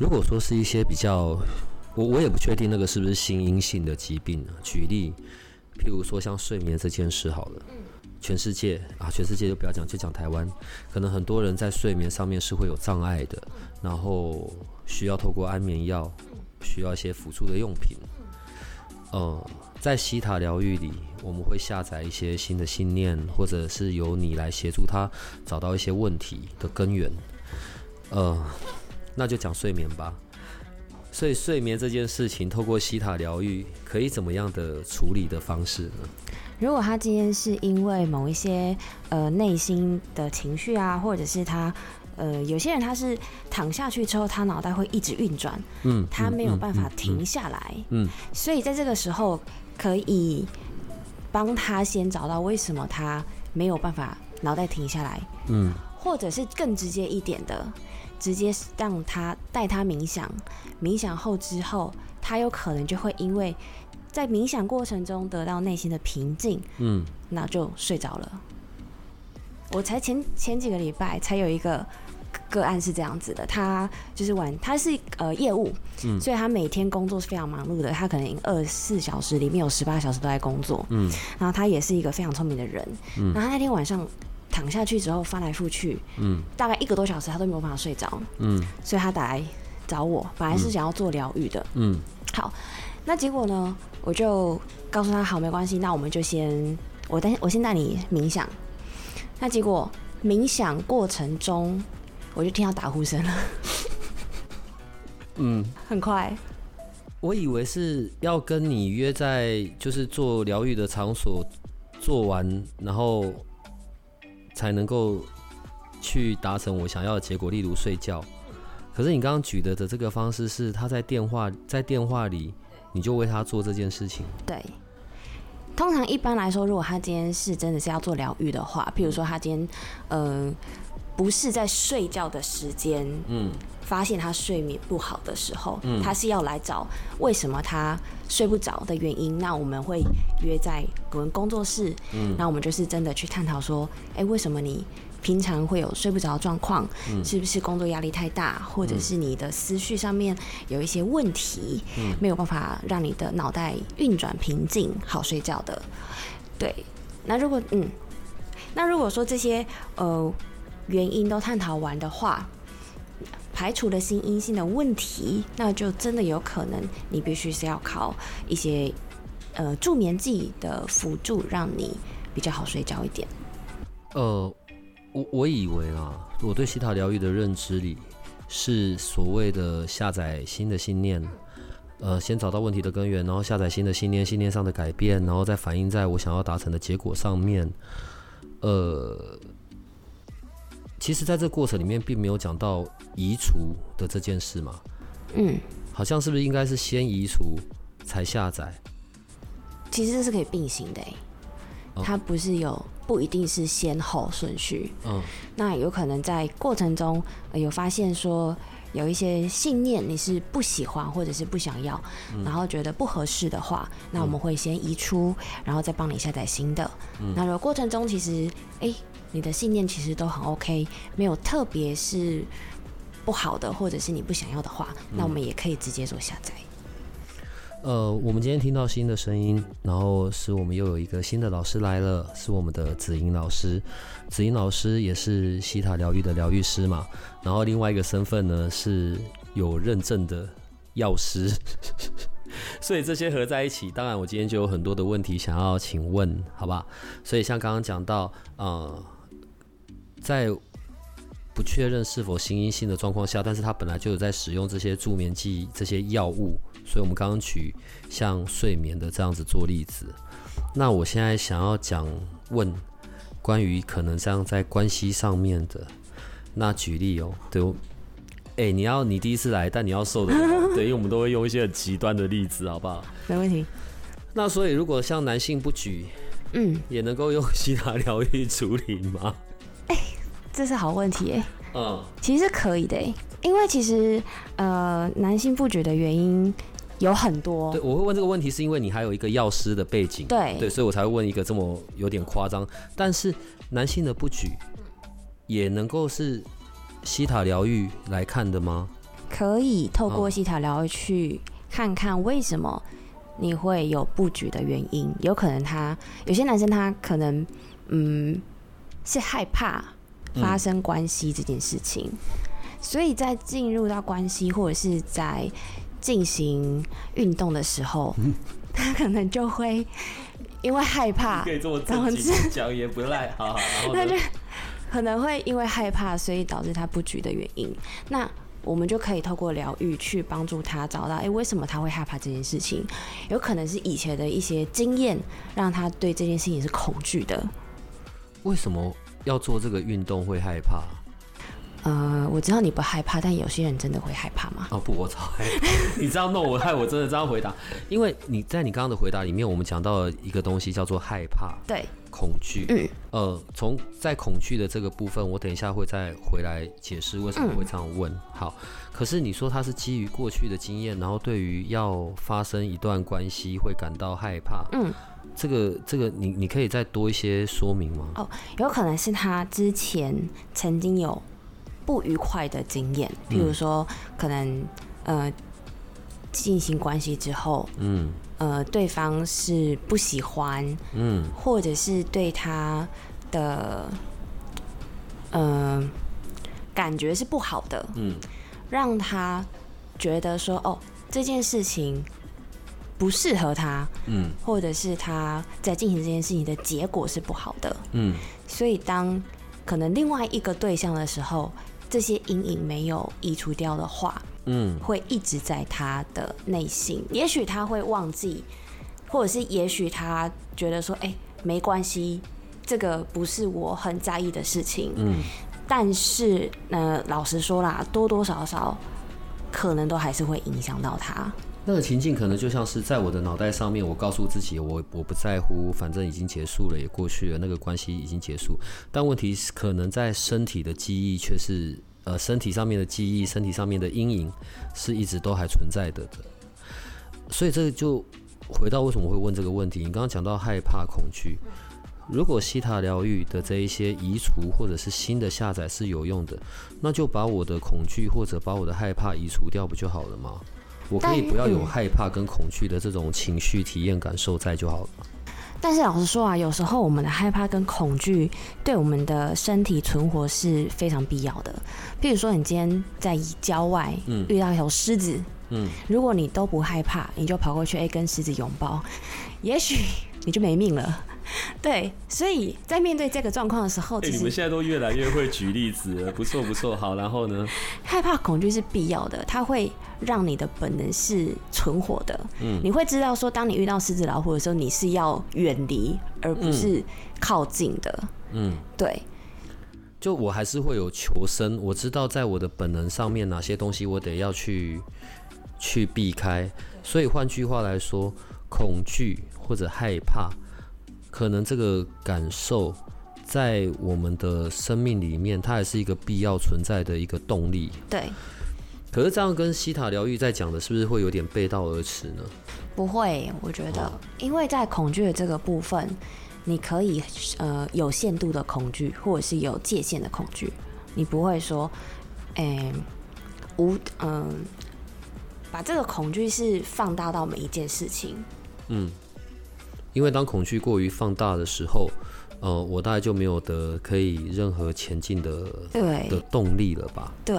如果说是一些比较，我我也不确定那个是不是心因性的疾病啊。举例，譬如说像睡眠这件事好了，全世界啊，全世界就不要讲，就讲台湾，可能很多人在睡眠上面是会有障碍的，然后需要透过安眠药，需要一些辅助的用品。呃，在西塔疗愈里，我们会下载一些新的信念，或者是由你来协助他找到一些问题的根源。呃。那就讲睡眠吧。所以睡眠这件事情，透过西塔疗愈，可以怎么样的处理的方式呢？如果他今天是因为某一些呃内心的情绪啊，或者是他呃有些人他是躺下去之后，他脑袋会一直运转，嗯，他没有办法停下来，嗯，所以在这个时候可以帮他先找到为什么他没有办法脑袋停下来，嗯，或者是更直接一点的。直接让他带他冥想，冥想后之后，他有可能就会因为在冥想过程中得到内心的平静，嗯，那就睡着了。我才前前几个礼拜才有一个个案是这样子的，他就是晚，他是呃业务，嗯，所以他每天工作是非常忙碌的，他可能二十四小时里面有十八小时都在工作，嗯，然后他也是一个非常聪明的人，嗯，然后那天晚上。躺下去之后翻来覆去，嗯，大概一个多小时他都没有办法睡着，嗯，所以他打来找我，本来是想要做疗愈的，嗯，好，那结果呢，我就告诉他好没关系，那我们就先我带我先带你冥想，那结果冥想过程中我就听到打呼声了，嗯，很快，我以为是要跟你约在就是做疗愈的场所做完，然后。才能够去达成我想要的结果，例如睡觉。可是你刚刚举的的这个方式是，他在电话在电话里，你就为他做这件事情。对，通常一般来说，如果他今天是真的是要做疗愈的话，譬如说他今天呃不是在睡觉的时间，嗯，发现他睡眠不好的时候，嗯，他是要来找为什么他睡不着的原因，那我们会约在我们工作室，嗯，那我们就是真的去探讨说，哎，为什么你平常会有睡不着状况？嗯，是不是工作压力太大，或者是你的思绪上面有一些问题，嗯，没有办法让你的脑袋运转平静，好睡觉的？对，那如果嗯，那如果说这些呃。原因都探讨完的话，排除了心因性的问题，那就真的有可能你必须是要靠一些呃助眠剂的辅助，让你比较好睡觉一点。呃，我我以为啊，我对西塔疗愈的认知里是所谓的下载新的信念，呃，先找到问题的根源，然后下载新的信念，信念上的改变，然后再反映在我想要达成的结果上面，呃。其实，在这过程里面，并没有讲到移除的这件事嘛。嗯，好像是不是应该是先移除才下载？其实这是可以并行的，它不是有不一定是先后顺序。嗯，那有可能在过程中有发现说有一些信念你是不喜欢或者是不想要，然后觉得不合适的话，那我们会先移出，然后再帮你下载新的。那如果过程中其实哎。你的信念其实都很 OK，没有特别是不好的，或者是你不想要的话，那我们也可以直接做下载。呃，我们今天听到新的声音，然后是我们又有一个新的老师来了，是我们的子英老师。子英老师也是西塔疗愈的疗愈师嘛，然后另外一个身份呢是有认证的药师。所以这些合在一起，当然我今天就有很多的问题想要请问，好吧？所以像刚刚讲到，呃。在不确认是否心因性的状况下，但是他本来就有在使用这些助眠剂、这些药物，所以我们刚刚举像睡眠的这样子做例子。那我现在想要讲问关于可能这样在关系上面的，那举例哦，对，哎、你要你第一次来，但你要受得了，对，因为我们都会用一些很极端的例子，好不好？没问题。那所以如果像男性不举，嗯，也能够用西塔疗愈处理吗？这是好问题哎，嗯，其实是可以的哎，因为其实呃，男性不举的原因有很多对，，我会问这个问题，是因为你还有一个药师的背景，对对，所以我才会问一个这么有点夸张。但是男性的不举也能够是西塔疗愈来看的吗？可以透过嗯西塔疗愈去看看为什么你会有不举的原因。有可能他有些男生他可能嗯是害怕发生关系这件事情，所以在进入到关系或者是在进行运动的时候，他可能就会因为害怕，以这么讲也不赖，好好，就可能会因为害怕，所以导致他不举的原因。那我们就可以透过疗愈去帮助他找到，哎、为什么他会害怕这件事情？有可能是以前的一些经验，让他对这件事情是恐惧的。为什么要做这个运动会害怕？呃，我知道你不害怕，但有些人真的会害怕吗？哦不，我超害怕！你这样弄我，害我真的这样回答。因为你在你刚刚的回答里面，我们讲到了一个东西叫做害怕、对，恐惧。嗯，呃，从在恐惧的这个部分，我等一下会再回来解释为什么会这样问。好，可是你说他是基于过去的经验，然后对于要发生一段关系会感到害怕。嗯，这个这个你你可以再多一些说明吗？哦有可能是他之前曾经有不愉快的经验，譬如说，可能呃进行关系之后，嗯。呃，对方是不喜欢，嗯。或者是对他的呃感觉是不好的，嗯。让他觉得说哦这件事情不适合他，嗯或者是他在进行这件事情的结果是不好的，嗯所以当可能另外一个对象的时候，这些阴影没有移除掉的话，嗯会一直在他的内心。也许他会忘记，或者是也许他觉得说，哎、没关系，这个不是我很在意的事情。嗯但是，呃，老实说啦，多多少少可能都还是会影响到他。那个情境可能就像是在我的脑袋上面，我告诉自己，我我不在乎，反正已经结束了，也过去了，那个关系已经结束。但问题是，可能在身体的记忆却是，呃，身体上面的记忆，身体上面的阴影是一直都还存在的。所以这就回到为什么会问这个问题。你刚刚讲到害怕、恐惧，如果西塔疗愈的这一些移除或者是新的下载是有用的，那就把我的恐惧或者把我的害怕移除掉不就好了吗？我可以不要有嗯害怕跟恐惧的这种情绪体验感受在就好了。但是老实说啊，有时候我们的害怕跟恐惧对我们的身体存活是非常必要的。譬如说，你今天在郊外嗯遇到一头狮子，嗯，如果你都不害怕，你就跑过去哎、跟狮子拥抱，也许你就没命了。对，所以在面对这个状况的时候，你们现在都越来越会举例子了，不错不错。好，然后呢？害怕、恐惧是必要的，它会让你的本能是存活的。嗯你会知道说，当你遇到狮子、老虎的时候，你是要远离，而不是靠近的。嗯，对，就我还是会有求生，我知道在我的本能上面哪些东西我得要去去避开。所以换句话来说，恐惧或者害怕，可能这个感受在我们的生命里面，它还是一个必要存在的一个动力。对，可是这样跟西塔疗愈在讲的，是不是会有点背道而驰呢？不会，我觉得，哦因为在恐惧的这个部分，你可以呃有限度的恐惧，或者是有界限的恐惧，你不会说，哎、无嗯、把这个恐惧是放大到每一件事情。嗯，因为当恐惧过于放大的时候，呃，我大概就没有的可以任何前进的对。的动力了吧？对，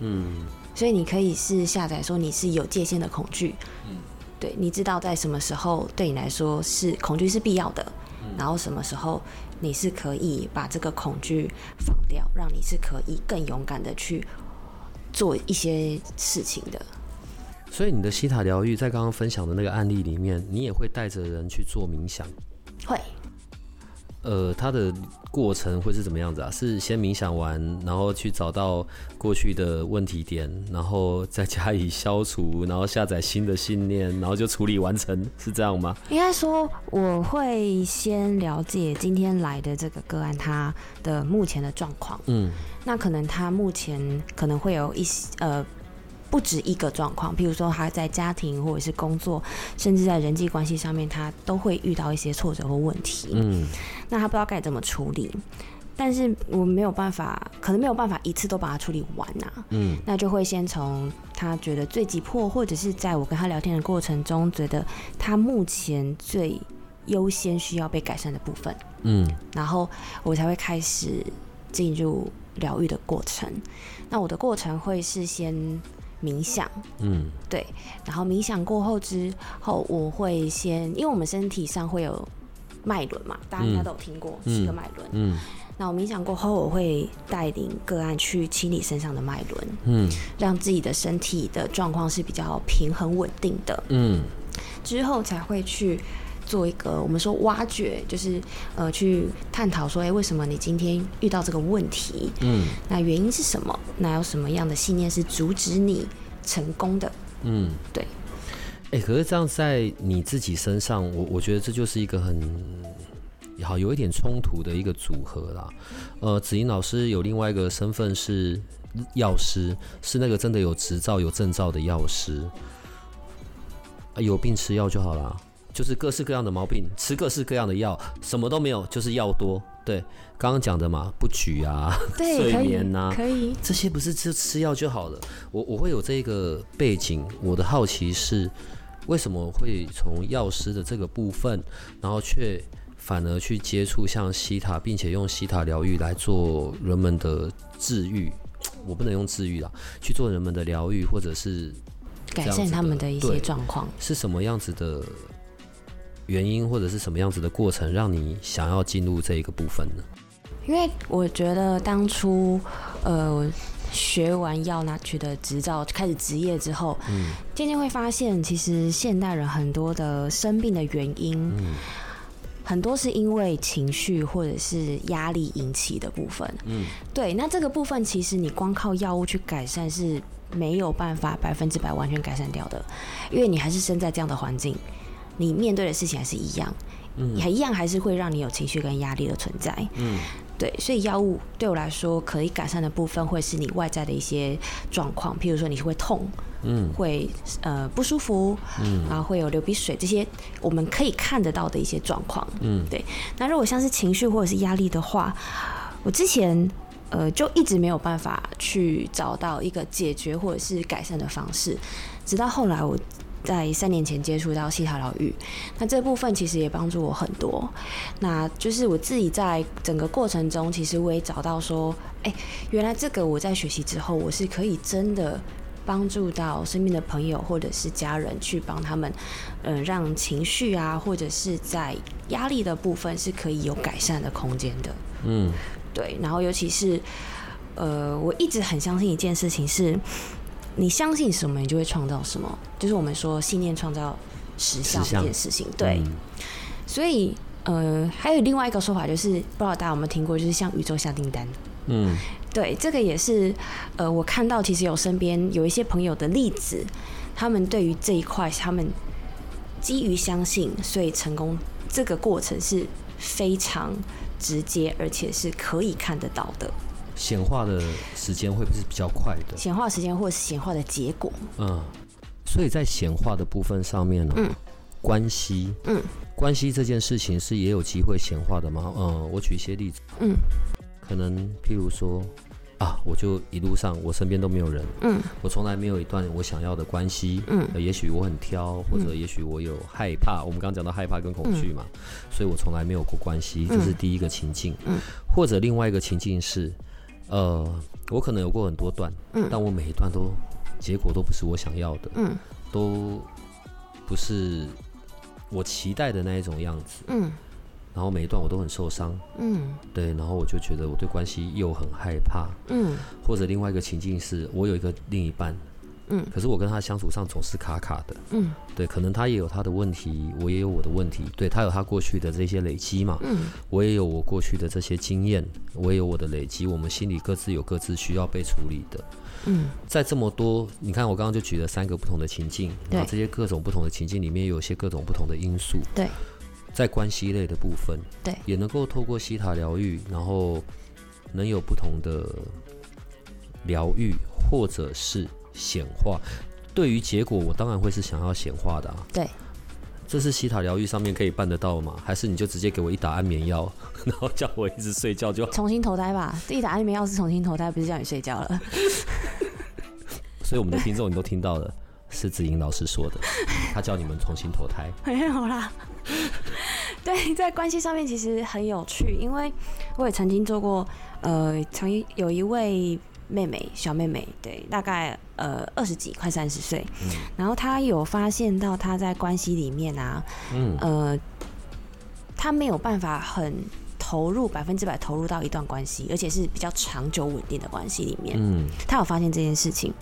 嗯。所以你可以是下载说你是有界限的恐惧，嗯。对，你知道在什么时候对你来说是恐惧是必要的，然后什么时候你是可以把这个恐惧放掉，让你是可以更勇敢的去做一些事情的。所以你的西塔疗愈在刚刚分享的那个案例里面，你也会带着人去做冥想。会，呃，它的过程会是怎么样子啊？是先冥想完，然后去找到过去的问题点，然后再加以消除，然后下载新的信念，然后就处理完成，是这样吗？应该说，我会先了解今天来的这个个案他的目前的状况。嗯，那可能他目前可能会有一些呃。不止一个状况，譬如说他在家庭或者是工作，甚至在人际关系上面，他都会遇到一些挫折或问题。嗯，那他不知道该怎么处理，但是我没有办法，可能没有办法一次都把它处理完呐。嗯，那就会先从他觉得最急迫，或者是在我跟他聊天的过程中，觉得他目前最优先需要被改善的部分。嗯，然后我才会开始进入疗愈的过程。那我的过程会是先。冥想，嗯，对，然后冥想过后之后，我会先，因为我们身体上会有脉轮嘛，大家应该都有听过七个脉轮，嗯，那我冥想过后，我会带领个案去清理身上的脉轮，嗯，让自己的身体的状况是比较平衡稳定的，嗯，之后才会去。做一个我们说挖掘，就是呃去探讨说，哎，为什么你今天遇到这个问题？嗯，那原因是什么？那有什么样的信念是阻止你成功的？嗯，对。哎，可是这样在你自己身上，我我觉得这就是一个很好有一点冲突的一个组合啦。呃，子英老师有另外一个身份是药师，是那个真的有执照、有证照的药师。有病吃药就好了。就是各式各样的毛病，吃各式各样的药，什么都没有，就是药多。对，刚刚讲的嘛，不举啊，睡眠呐，可以，这些不是吃吃药就好了。我我会有这个背景，我的好奇是，为什么会从药师的这个部分，然后却反而去接触像西塔，并且用西塔疗愈来做人们的治愈？我不能用治愈啦，去做人们的疗愈，或者是改善他们的一些状况，是什么样子的？原因或者是什么样子的过程，让你想要进入这一个部分呢？因为我觉得当初，呃，学完药拿取的执照，开始职业之后，嗯，渐渐会发现，其实现代人很多的生病的原因，嗯，很多是因为情绪或者是压力引起的部分，嗯，对。那这个部分其实你光靠药物去改善是没有办法百分之百完全改善掉的，因为你还是生在这样的环境。你面对的事情还是一样，嗯，还一样还是会让你有情绪跟压力的存在，嗯，对，所以药物对我来说可以改善的部分，会是你外在的一些状况，譬如说你会痛，嗯，会呃不舒服，嗯，然后会有流鼻水这些我们可以看得到的一些状况，嗯，对。那如果像是情绪或者是压力的话，我之前呃就一直没有办法去找到一个解决或者是改善的方式，直到后来我。在三年前接触到西塔疗愈，那这部分其实也帮助我很多。那就是我自己在整个过程中，其实我也找到说，哎，原来这个我在学习之后，我是可以真的帮助到身边的朋友或者是家人，去帮他们，嗯，让情绪啊，或者是在压力的部分是可以有改善的空间的。嗯，对。然后尤其是，呃，我一直很相信一件事情是。你相信什么，你就会创造什么，就是我们说信念创造实效这件事情。对，所以呃，还有另外一个说法，就是不知道大家有没有听过，就是向宇宙下订单。嗯，对，这个也是呃，我看到其实有身边有一些朋友的例子，他们对于这一块，他们基于相信，所以成功这个过程是非常直接，而且是可以看得到的。显化的时间会不会是比较快的？显化时间或者是显化的结果？嗯，所以在显化的部分上面呢，嗯，关系，嗯，关系这件事情是也有机会显化的吗？嗯，我举一些例子，嗯，可能譬如说啊，我就一路上我身边都没有人，嗯，我从来没有一段我想要的关系，嗯，也许我很挑，或者也许我有害怕，我们刚刚讲到害怕跟恐惧嘛，所以我从来没有过关系，这是第一个情境，嗯，或者另外一个情境是。呃，我可能有过很多段，嗯，但我每一段都结果都不是我想要的，嗯，都不是我期待的那一种样子，嗯，然后每一段我都很受伤，嗯，对，然后我就觉得我对关系又很害怕，嗯，或者另外一个情境是我有一个另一半，嗯，可是我跟他相处上总是卡卡的，嗯，对，可能他也有他的问题，我也有我的问题，对他有他过去的这些累积嘛，嗯，我也有我过去的这些经验，我也有我的累积，我们心里各自有各自需要被处理的，嗯，在这么多，你看我刚刚就举了三个不同的情境，然后这些各种不同的情境里面有些各种不同的因素，对，在关系类的部分，对，也能够透过西塔疗愈，然后能有不同的疗愈，或者是。显化，对于结果，我当然会是想要显化的啊。对，这是西塔疗愈上面可以办得到吗？还是你就直接给我一打安眠药，然后叫我一直睡觉就重新投胎吧？一打安眠药是重新投胎，不是叫你睡觉了。所以我们的听众你都听到了，是子莹老师说的，他叫你们重新投胎。没有啦。对，在关系上面其实很有趣，因为我也曾经做过，呃，曾经有一位。妹妹，小妹妹，对，大概呃二十几，快三十岁。嗯。然后她有发现到她在关系里面啊，嗯，呃，她没有办法很投入百分之百投入到一段关系，而且是比较长久稳定的关系里面。嗯。她有发现这件事情，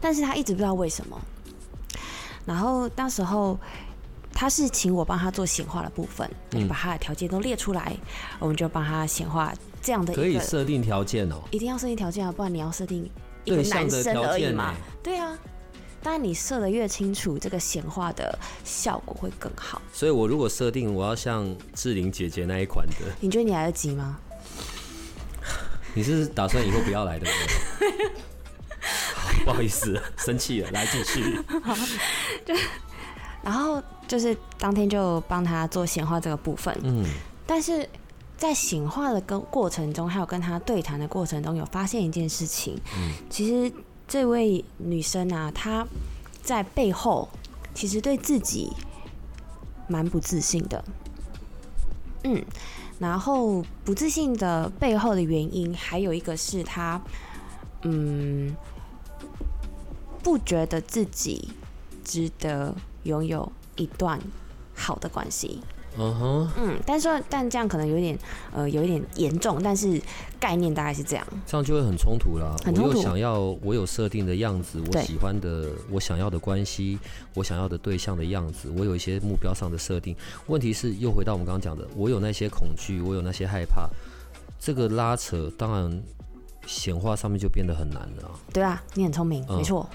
但是她一直不知道为什么。然后那时候，他是请我帮他做显化的部分，把他的条件都列出来，我们就帮他显化。这样的可以设定条件哦，一定要设定条件啊，不然你要设定一个男生而已嘛。对啊，当然你设的越清楚，这个显化的效果会更好。所以我如果设定我要像志玲姐姐那一款的，你觉得你来得及吗？你是打算以后不要来的吗？不好意思，生气了，来继续。对，然后就是当天就帮他做显化这个部分，嗯，但是。在醒化的跟过程中，还有跟他对谈的过程中，有发现一件事情。嗯，其实这位女生啊，她在背后其实对自己蛮不自信的。嗯，然后不自信的背后的原因，还有一个是她，嗯，不觉得自己值得拥有一段好的关系。嗯哼，嗯，但是但这样可能有点呃有一点严重，但是概念大概是这样，这样就会很冲突了。我有想要我有设定的样子，我喜欢的我想要的关系，我想要的对象的样子，我有一些目标上的设定。问题是又回到我们刚刚讲的，我有那些恐惧，我有那些害怕，这个拉扯当然显化上面就变得很难了。对啊，你很聪明，没错。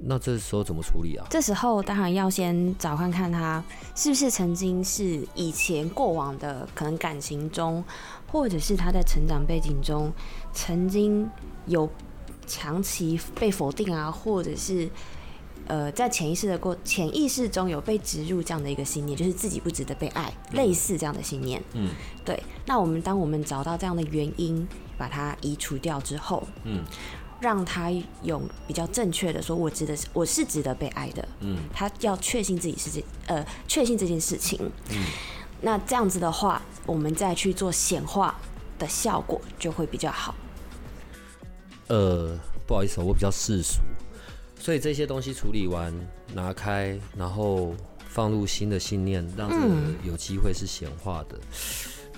那这时候怎么处理啊？这时候当然要先找看看他是不是曾经是以前过往的可能感情中，或者是他在成长背景中曾经有长期被否定啊，或者是呃在潜意识的过潜意识中有被植入这样的一个信念，就是自己不值得被爱，类似这样的信念。嗯，对。那我们当我们找到这样的原因，把它移除掉之后，嗯。让他有比较正确的说，我值得，我是值得被爱的。嗯，他要确信自己是这，呃，确信这件事情。嗯，那这样子的话，我们再去做显化的效果就会比较好。呃，不好意思，我比较世俗，所以这些东西处理完，拿开，然后放入新的信念，让这个有机会是显化的。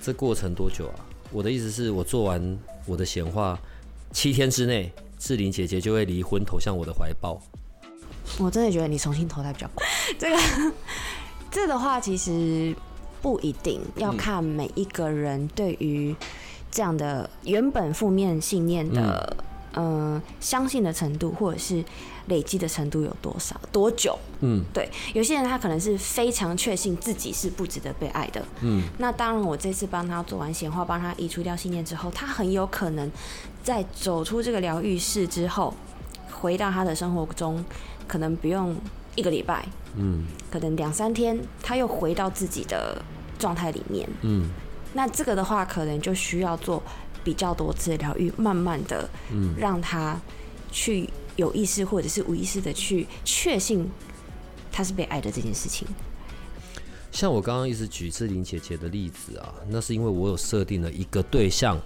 这过程多久啊？我的意思是我做完我的显化七天之内。志玲姐姐就会离婚，投向我的怀抱。我真的觉得你重新投胎比较快。这个，这的话其实不一定要看每一个人对于这样的原本负面信念的，嗯，相信的程度，或者是累积的程度有多少、多久。嗯，对，有些人他可能是非常确信自己是不值得被爱的。嗯，那当然，我这次帮他做完显化，帮他移除掉信念之后，他很有可能。在走出这个疗愈室之后，回到他的生活中，可能不用一个礼拜，嗯，可能两三天，他又回到自己的状态里面，嗯，那这个的话，可能就需要做比较多次疗愈，慢慢的，嗯，让他去有意识或者是无意识的去确信他是被爱的这件事情。像我刚刚一直举志玲姐姐的例子啊，那是因为我有设定了一个对象。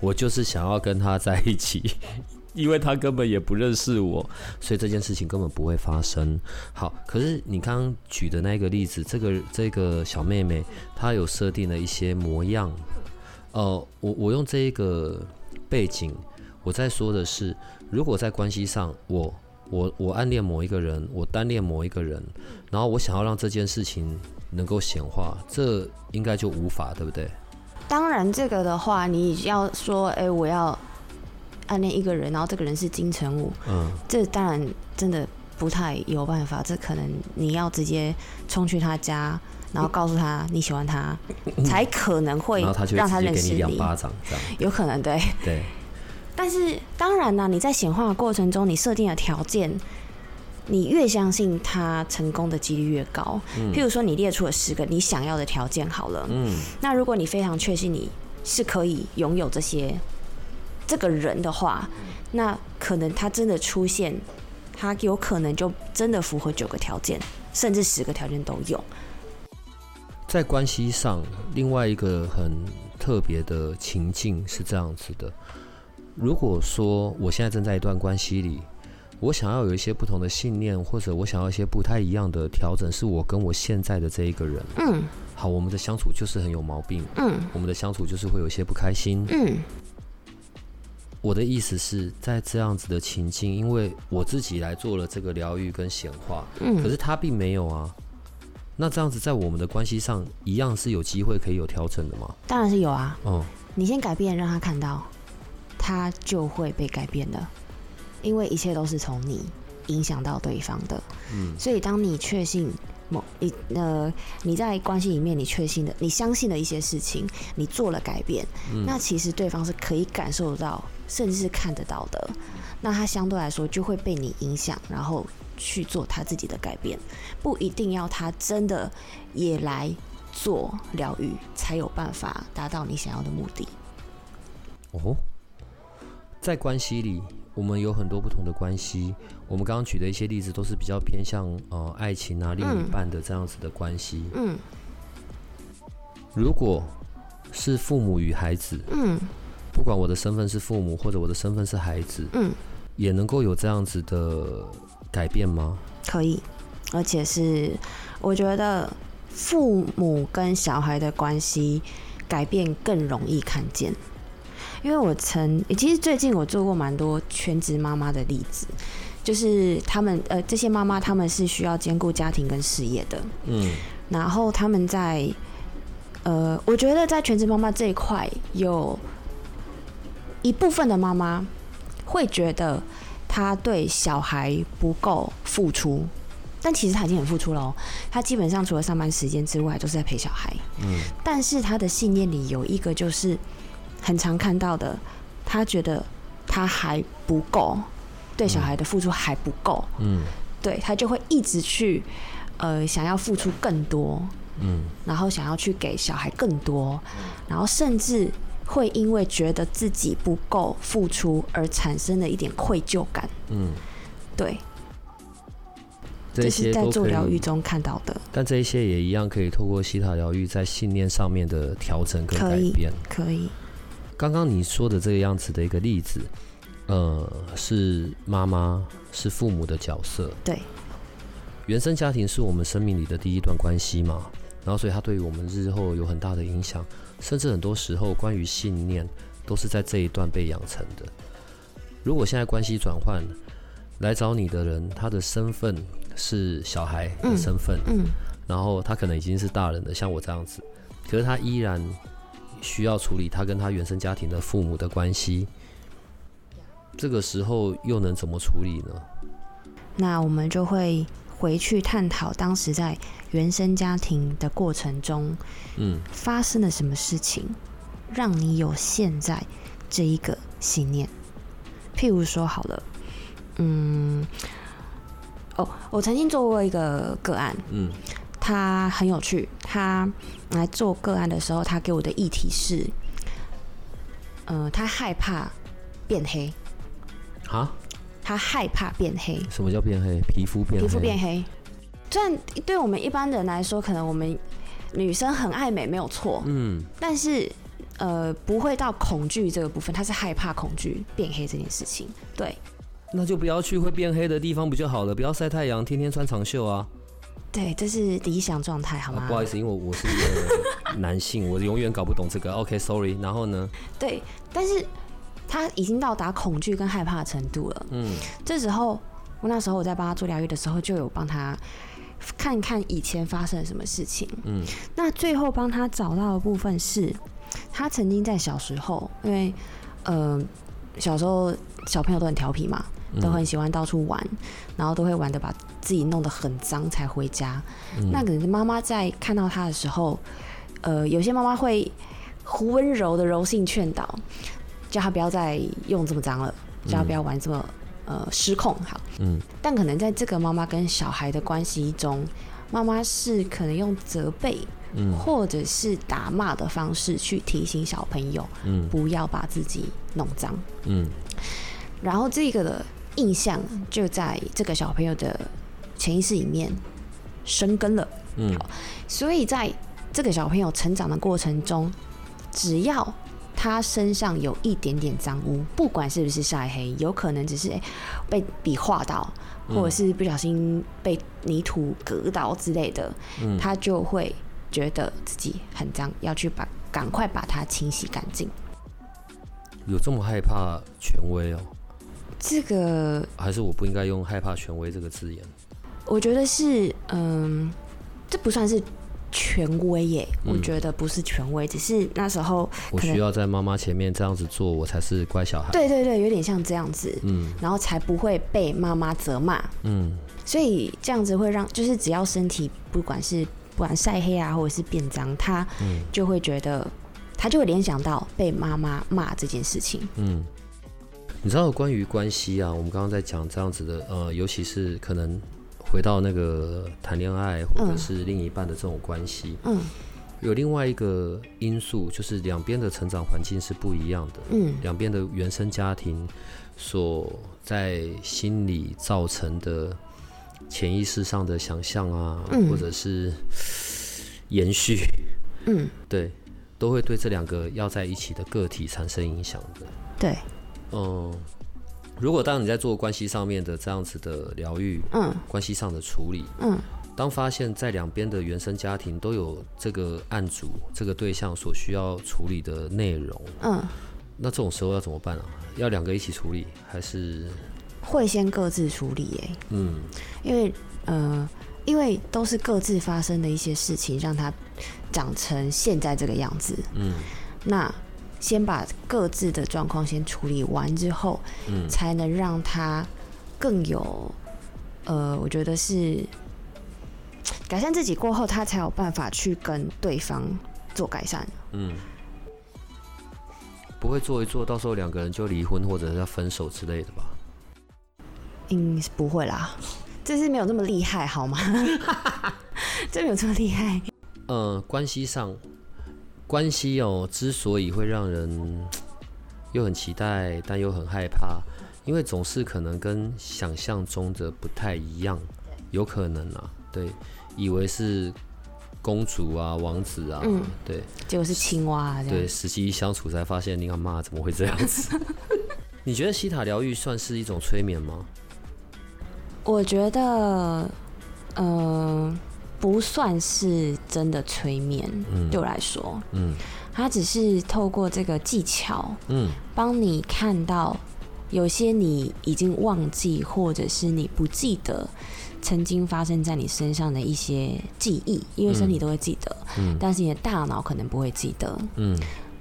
我就是想要跟他在一起，因为他根本也不认识我，所以这件事情根本不会发生。好，可是你刚刚举的那个例子，这个这个小妹妹她有设定了一些模样。呃，我我用这一个背景，我在说的是，如果在关系上，我我我暗恋某一个人，我单恋某一个人，然后我想要让这件事情能够显化，这应该就无法，对不对？当然，这个的话，你要说，哎，我要暗恋一个人，然后这个人是金城武，嗯，这当然真的不太有办法，这可能你要直接冲去他家，然后告诉他你喜欢他，才可能会让他认识你。巴掌，这样有可能对对。但是当然呢，你在显化的过程中，你设定的条件，你越相信他成功的几率越高。譬如说，你列出了十个你想要的条件，好了，嗯，那如果你非常确信你是可以拥有这些这个人的话，那可能他真的出现，他有可能就真的符合九个条件，甚至十个条件都有。在关系上，另外一个很特别的情境是这样子的。如果说我现在正在一段关系里，我想要有一些不同的信念，或者我想要一些不太一样的调整，是我跟我现在的这一个人，嗯，好，我们的相处就是很有毛病，嗯，我们的相处就是会有一些不开心，嗯，我的意思是在这样子的情境，因为我自己来做了这个疗愈跟显化，嗯，可是他并没有啊，那这样子在我们的关系上一样是有机会可以有调整的吗？当然是有啊，哦，你先改变，让他看到。他就会被改变的，因为一切都是从你影响到对方的。嗯，所以当你确信某你呃你在关系里面你确信的你相信的一些事情，你做了改变，那其实对方是可以感受到，甚至是看得到的。那他相对来说就会被你影响，然后去做他自己的改变，不一定要他真的也来做疗愈，才有办法达到你想要的目的。哦。在关系里，我们有很多不同的关系。我们刚刚举的一些例子，都是比较偏向呃爱情啊、另一半的这样子的关系。嗯，如果是父母与孩子，嗯，不管我的身份是父母或者我的身份是孩子，嗯，也能够有这样子的改变吗？可以，而且是我觉得父母跟小孩的关系改变更容易看见。因为我曾，其实最近我做过蛮多全职妈妈的例子，就是他们呃这些妈妈他们是需要兼顾家庭跟事业的，嗯，然后他们在呃，我觉得在全职妈妈这一块，有一部分的妈妈会觉得她对小孩不够付出，但其实他已经很付出了哦，他基本上除了上班时间之外，都是在陪小孩，嗯，但是他的信念里有一个就是。很常看到的，他觉得他还不够，对小孩的付出还不够，嗯，对他就会一直去，呃，想要付出更多，嗯，然后想要去给小孩更多，然后甚至会因为觉得自己不够付出而产生的一点愧疚感，嗯，对，这些在做疗愈中看到的，但这一些也一样可以透过西塔疗愈在信念上面的调整跟改变，可以。刚刚你说的这个样子的一个例子，呃，是妈妈是父母的角色，对，原生家庭是我们生命里的第一段关系嘛，然后所以它对于我们日后有很大的影响，甚至很多时候关于信念都是在这一段被养成的。如果现在关系转换，来找你的人，他的身份是小孩的身份，嗯，然后他可能已经是大人了，像我这样子，可是他依然。需要处理他跟他原生家庭的父母的关系，这个时候又能怎么处理呢？那我们就会回去探讨当时在原生家庭的过程中，嗯，发生了什么事情，让你有现在这一个信念。譬如说，好了，嗯，哦，我曾经做过一个个案，嗯。他很有趣。他来做个案的时候，他给我的议题是：呃，他害怕变黑。啊？他害怕变黑。什么叫变黑？皮肤变？皮肤变黑。虽然对我们一般人来说，可能我们女生很爱美，没有错。嗯。但是，呃，不会到恐惧这个部分。他是害怕恐惧变黑这件事情。对。那就不要去会变黑的地方不就好了？不要晒太阳，天天穿长袖啊。对，这是理想状态，好吗？不好意思，因为我是一个男性，我永远搞不懂这个。OK，Sorry。然后呢？对，但是他已经到达恐惧跟害怕的程度了。嗯，这时候我那时候我在帮他做疗愈的时候，就有帮他看看以前发生了什么事情。嗯，那最后帮他找到的部分是，他曾经在小时候，因为呃小时候小朋友都很调皮嘛，都很喜欢到处玩，然后都会玩的把自己弄得很脏才回家。那可能妈妈在看到他的时候，呃，有些妈妈会温柔的柔性劝导，叫他不要再用这么脏了，叫他不要玩这么。呃，失控好，嗯，但可能在这个妈妈跟小孩的关系中，妈妈是可能用责备，嗯，或者是打骂的方式去提醒小朋友，嗯，不要把自己弄脏，嗯，然后这个的印象就在这个小朋友的潜意识里面生根了，嗯，所以在这个小朋友成长的过程中，只要他身上有一点点脏污，不管是不是晒黑，有可能只是被笔划到，或者是不小心被泥土割到之类的，他就会觉得自己很脏，要去把赶快把它清洗干净。有这么害怕权威哦？这个还是我不应该用害怕权威这个字眼？我觉得是，嗯，这不算是。权威耶，我觉得不是权威，只是那时候我需要在妈妈前面这样子做，我才是乖小孩。对对对，有点像这样子，嗯，然后才不会被妈妈责骂，嗯，所以这样子会让，就是只要身体不管是不管晒黑啊，或者是变脏，他就会觉得，他就会联想到被妈妈骂这件事情。嗯，你知道关于关系啊，我们刚刚在讲这样子的，呃，尤其是可能。回到那个谈恋爱或者是另一半的这种关系，嗯，有另外一个因素，就是两边的成长环境是不一样的，嗯，两边的原生家庭所在心理造成的潜意识上的想象啊，或者是延续，嗯，对，都会对这两个要在一起的个体产生影响的，对，嗯。如果当你在做关系上面的这样子的疗愈，嗯，关系上的处理，嗯，当发现，在两边的原生家庭都有这个案主这个对象所需要处理的内容，嗯，那这种时候要怎么办啊？要两个一起处理，还是会先各自处理？哎，嗯，因为呃，因为都是各自发生的一些事情，让他长成现在这个样子，嗯，那。先把各自的状况先处理完之后，嗯，才能让他更有，呃，我觉得是改善自己过后，他才有办法去跟对方做改善。嗯，不会做一做到时候两个人就离婚或者要分手之类的吧？嗯，不会啦，这是没有那么厉害，好吗？这没有这么厉害。呃，关系上。关系哦，之所以会让人 又很期待，但又很害怕，因为总是可能跟想象中的不太一样，有可能啊，对，以为是公主啊、王子啊，嗯，对，结果是青蛙，对，实际一相处才发现，你看妈怎么会这样子？你觉得西塔疗愈算是一种催眠吗？我觉得，嗯。不算是真的催眠，对我来说，嗯，它只是透过这个技巧，嗯，帮你看到有些你已经忘记，或者是你不记得曾经发生在你身上的一些记忆，因为身体都会记得，嗯，但是你的大脑可能不会记得，嗯，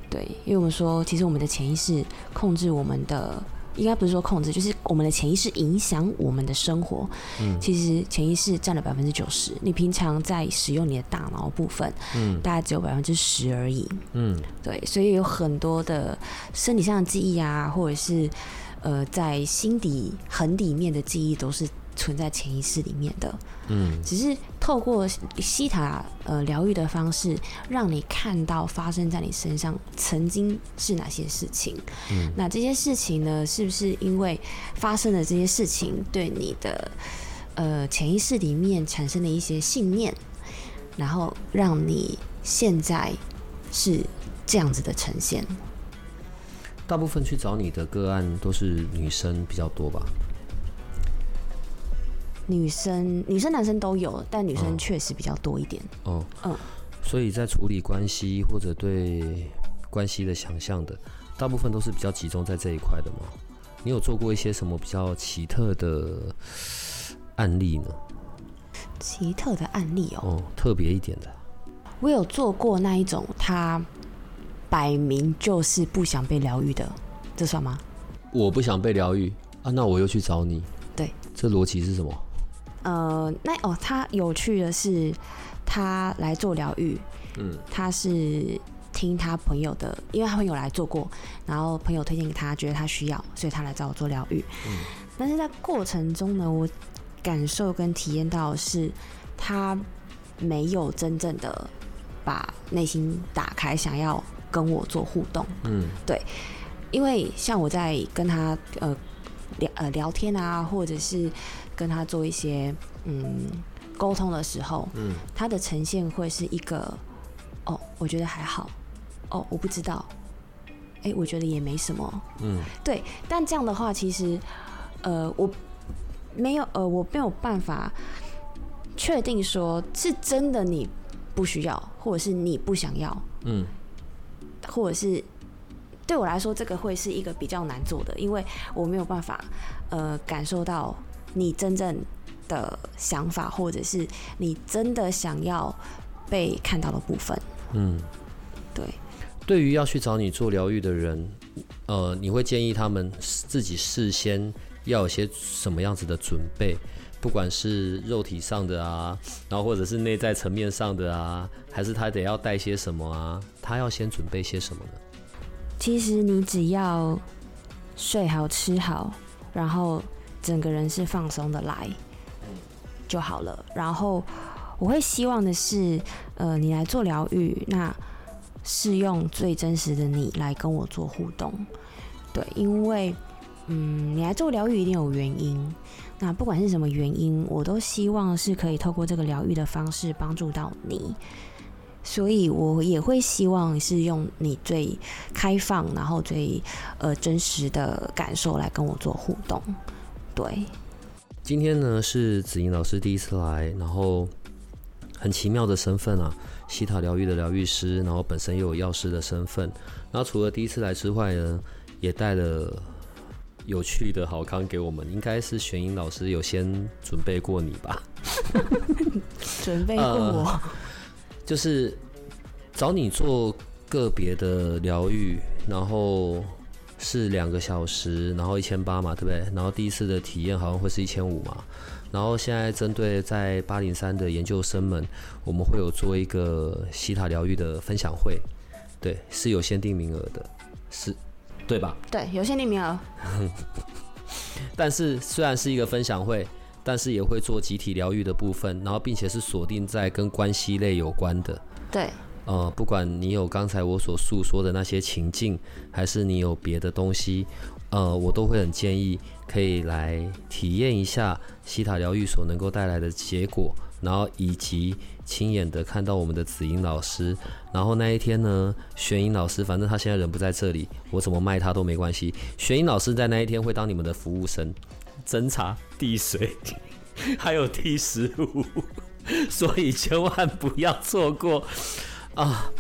对，因为我们说，其实我们的潜意识控制我们的。应该不是说控制，就是我们的潜意识影响我们的生活。嗯，其实潜意识占了百分之九十，你平常在使用你的大脑部分，嗯，大概只有百分之十而已。嗯，对，所以有很多的身体上的记忆啊，或者是呃，在心底很里面的记忆，都是。存在潜意识里面的，嗯，只是透过西塔呃疗愈的方式，让你看到发生在你身上曾经是哪些事情，嗯，那这些事情呢，是不是因为发生的这些事情对你的呃潜意识里面产生的一些信念，然后让你现在是这样子的呈现？大部分去找你的个案都是女生比较多吧？女生、女生、男生都有，但女生确实比较多一点。哦，嗯，所以在处理关系或者对关系的想象的，大部分都是比较集中在这一块的吗。你有做过一些什么比较奇特的案例呢？奇特的案例哦，哦，特别一点的。我有做过那一种，他摆明就是不想被疗愈的，这算吗？我不想被疗愈啊，那我又去找你。对，这逻辑是什么？呃，那哦，他有趣的是，他来做疗愈，嗯，他是听他朋友的，因为他朋友来做过，然后朋友推荐给他，觉得他需要，所以他来找我做疗愈。嗯，但是在过程中呢，我感受跟体验到的是，他没有真正的把内心打开，想要跟我做互动。嗯，对因为像我在跟他呃聊呃聊天啊，或者是跟他做一些嗯沟通的时候，嗯，他的呈现会是一个哦，我觉得还好，哦，我不知道，哎，我觉得也没什么，嗯，对。但这样的话，其实呃，我没有呃，我没有办法确定说是真的你不需要，或者是你不想要，嗯，或者是对我来说，这个会是一个比较难做的，因为我没有办法呃感受到你真正的想法，或者是你真的想要被看到的部分。嗯。对，对于要去找你做疗愈的人，呃，你会建议他们自己事先要有些什么样子的准备？不管是肉体上的啊，然后或者是内在层面上的啊，还是他得要带些什么啊？他要先准备些什么呢？其实你只要睡好、吃好，然后整个人是放松的来就好了。然后我会希望的是，呃，你来做疗愈，那是用最真实的你来跟我做互动。对，因为嗯，你来做疗愈一定有原因。那不管是什么原因，我都希望是可以透过这个疗愈的方式帮助到你。所以我也会希望是用你最开放，然后最呃真实的感受来跟我做互动。对，今天呢是子莹老师第一次来，然后很奇妙的身份啊，西塔疗愈的疗愈师，然后本身又有药师的身份。然后除了第一次来之外呢，也带了有趣的好康给我们。应该是玄英老师有先准备过你吧？准备过我。就是找你做个别的疗愈，然后是两个小时，然后一千八嘛，对不对？然后第一次的体验好像会是一千五嘛。然后现在针对在八零三的研究生们，我们会有做一个西塔疗愈的分享会，对，是有限定名额的，是，对吧？对，有限定名额。但是虽然是一个分享会。但是也会做集体疗愈的部分，然后并且是锁定在跟关系类有关的。对，呃，不管你有刚才我所诉说的那些情境，还是你有别的东西，呃，我都会很建议可以来体验一下西塔疗愈所能够带来的结果，然后以及亲眼的看到我们的子英老师。然后那一天呢，玄英老师，反正他现在人不在这里，我怎么卖他都没关系。玄英老师在那一天会当你们的服务生。斟茶递水，还有递食物，所以千万不要错过啊！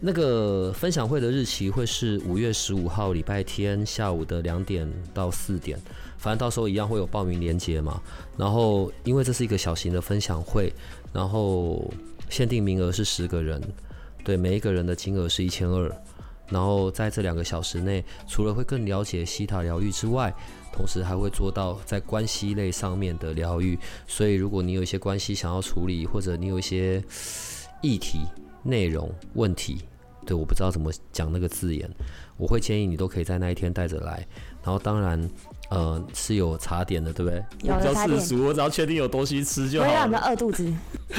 那个分享会的日期会是五月十五号礼拜天下午的两点到四点，反正到时候一样会有报名链接嘛。然后因为这是一个小型的分享会，然后限定名额是十个人，对，每一个人的金额是一千二。然后在这两个小时内，除了会更了解西塔疗愈之外，同时还会做到在关系类上面的疗愈，所以如果你有一些关系想要处理，或者你有一些议题、内容、问题，对，我不知道怎么讲那个字眼，我会建议你都可以在那一天带着来。然后当然，呃，是有茶点的，对不对？有比较世俗，我只要确定有东西吃就好。会让你饿肚子。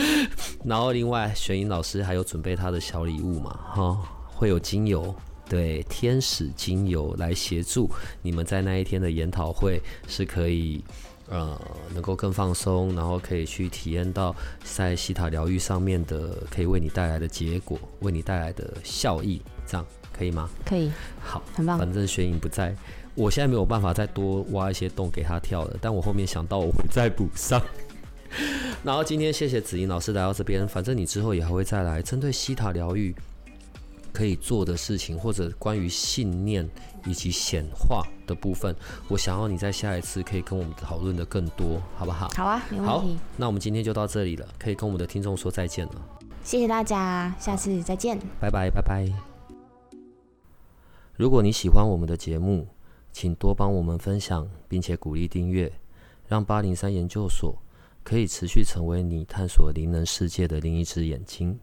然后另外，玄英老师还有准备他的小礼物嘛？哈，会有精油。对天使精油来协助你们在那一天的研讨会是可以，呃，能够更放松，然后可以去体验到在西塔疗愈上面的可以为你带来的结果，为你带来的效益，这样可以吗？可以，好，很棒。反正雪影不在，我现在没有办法再多挖一些洞给他跳了，但我后面想到我会再补上。然后今天谢谢子英老师来到这边，反正你之后也还会再来针对西塔疗愈。可以做的事情，或者关于信念以及显化的部分，我想要你在下一次可以跟我们讨论的更多，好不好？好啊，没问好题。，那我们今天就到这里了，可以跟我们的听众说再见了，谢谢大家，下次再见。拜拜拜拜。如果你喜欢我们的节目，请多帮我们分享，并且鼓励订阅，让八零三研究所可以持续成为你探索灵能世界的另一只眼睛。